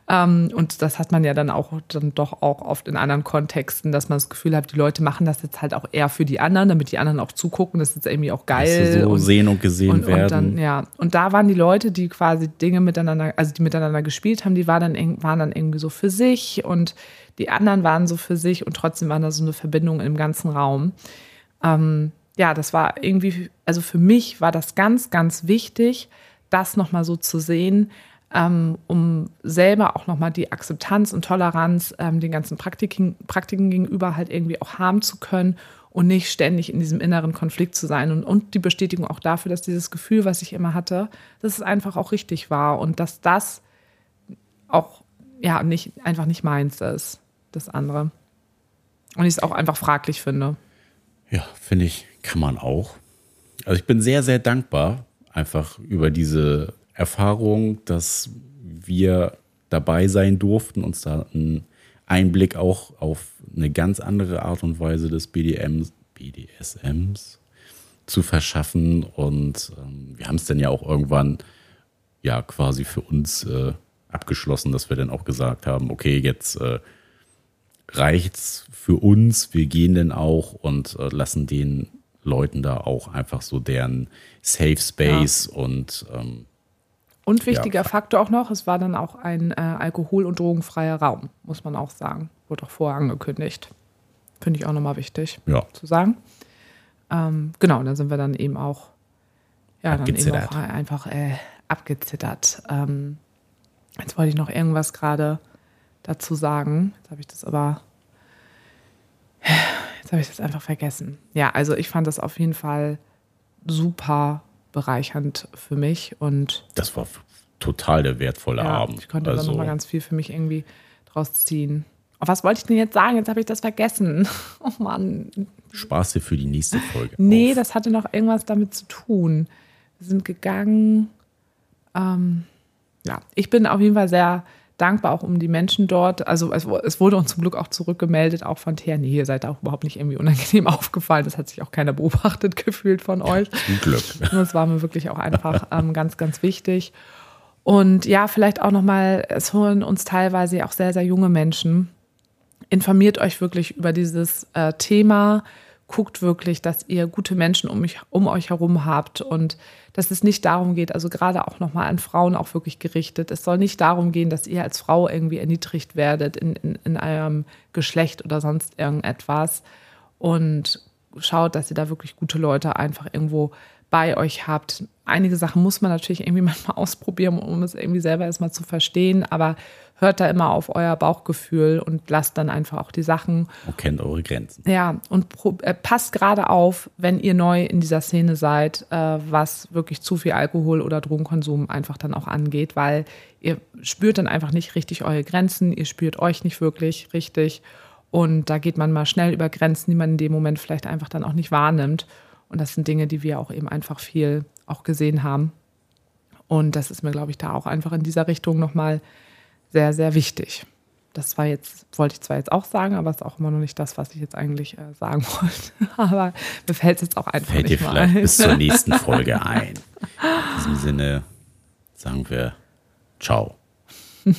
Speaker 2: Ähm, und das hat man ja dann auch dann doch auch oft in anderen Kontexten, dass man das Gefühl hat, die Leute machen das jetzt halt auch eher für die anderen, damit die anderen auch zugucken. Das ist jetzt irgendwie auch geil. Dass
Speaker 1: sie so und, sehen und gesehen und, werden.
Speaker 2: Und dann, ja. Und da waren die Leute, die quasi Dinge miteinander, also die miteinander gespielt haben, die waren dann, waren dann irgendwie so für sich und die anderen waren so für sich und trotzdem war da so eine Verbindung im ganzen Raum. Ähm, ja, das war irgendwie, also für mich war das ganz, ganz wichtig, das nochmal so zu sehen, ähm, um selber auch nochmal die Akzeptanz und Toleranz ähm, den ganzen Praktiken, Praktiken gegenüber halt irgendwie auch haben zu können und nicht ständig in diesem inneren Konflikt zu sein. Und, und die Bestätigung auch dafür, dass dieses Gefühl, was ich immer hatte, dass es einfach auch richtig war und dass das auch ja nicht einfach nicht meins ist, das andere. Und ich es auch einfach fraglich finde.
Speaker 1: Ja, finde ich kann man auch. Also ich bin sehr, sehr dankbar einfach über diese Erfahrung, dass wir dabei sein durften, uns da einen Einblick auch auf eine ganz andere Art und Weise des BDMs, BDSMs zu verschaffen. Und ähm, wir haben es dann ja auch irgendwann ja quasi für uns äh, abgeschlossen, dass wir dann auch gesagt haben, okay, jetzt äh, reicht's für uns, wir gehen dann auch und äh, lassen den Leuten da auch einfach so deren Safe Space ja. und ähm,
Speaker 2: und wichtiger ja. Faktor auch noch, es war dann auch ein äh, alkohol- und drogenfreier Raum, muss man auch sagen. Wurde auch vorher angekündigt. Finde ich auch nochmal wichtig
Speaker 1: ja.
Speaker 2: zu sagen. Ähm, genau, dann sind wir dann eben auch ja, dann eben auch einfach äh, abgezittert. Ähm, jetzt wollte ich noch irgendwas gerade dazu sagen. Jetzt habe ich das aber, jetzt habe ich das einfach vergessen. Ja, also ich fand das auf jeden Fall super bereichernd für mich und
Speaker 1: das war total der wertvolle ja, Abend.
Speaker 2: Ich konnte also, da nochmal ganz viel für mich irgendwie draus ziehen. Oh, was wollte ich denn jetzt sagen? Jetzt habe ich das vergessen. [laughs] Oh Mann.
Speaker 1: Spaß dir für die nächste Folge.
Speaker 2: Nee, auf. das hatte noch irgendwas damit zu tun. Wir sind gegangen. Ähm, ja, ich bin auf jeden Fall sehr dankbar auch um die Menschen dort. Also es, es wurde uns zum Glück auch zurückgemeldet, auch von Thea. Nee, ihr seid auch überhaupt nicht irgendwie unangenehm [laughs] aufgefallen. Das hat sich auch keiner beobachtet [laughs] gefühlt von euch.
Speaker 1: Zum Glück. [laughs]
Speaker 2: Das war mir wirklich auch einfach ähm, ganz, ganz wichtig. Und ja, vielleicht auch nochmal, es holen uns teilweise auch sehr, sehr junge Menschen. Informiert euch wirklich über dieses äh, Thema. Guckt wirklich, dass ihr gute Menschen um, mich, um euch herum habt und dass es nicht darum geht, also gerade auch nochmal an Frauen auch wirklich gerichtet. Es soll nicht darum gehen, dass ihr als Frau irgendwie erniedrigt werdet in, in, in eurem Geschlecht oder sonst irgendetwas. Und schaut, dass ihr da wirklich gute Leute einfach irgendwo bei euch habt. Einige Sachen muss man natürlich irgendwie [laughs] manchmal ausprobieren, um es irgendwie selber erstmal zu verstehen, aber hört da immer auf euer Bauchgefühl und lasst dann einfach auch die Sachen.
Speaker 1: Und kennt eure Grenzen.
Speaker 2: Ja, und äh, passt gerade auf, wenn ihr neu in dieser Szene seid, äh, was wirklich zu viel Alkohol oder Drogenkonsum einfach dann auch angeht, weil ihr spürt dann einfach nicht richtig eure Grenzen, ihr spürt euch nicht wirklich richtig. Und da geht man mal schnell über Grenzen, die man in dem Moment vielleicht einfach dann auch nicht wahrnimmt. Und das sind Dinge, die wir auch eben einfach viel auch gesehen haben. Und das ist mir, glaube ich, da auch einfach in dieser Richtung nochmal sehr, sehr wichtig. Das war jetzt, wollte ich zwar jetzt auch sagen, aber es ist auch immer noch nicht das, was ich jetzt eigentlich äh, sagen [laughs] wollte. aber mir fällt es jetzt auch einfach
Speaker 1: Fällt
Speaker 2: nicht
Speaker 1: dir vielleicht ein. bis zur [laughs] nächsten Folge ein. In diesem Sinne sagen wir Ciao. [laughs]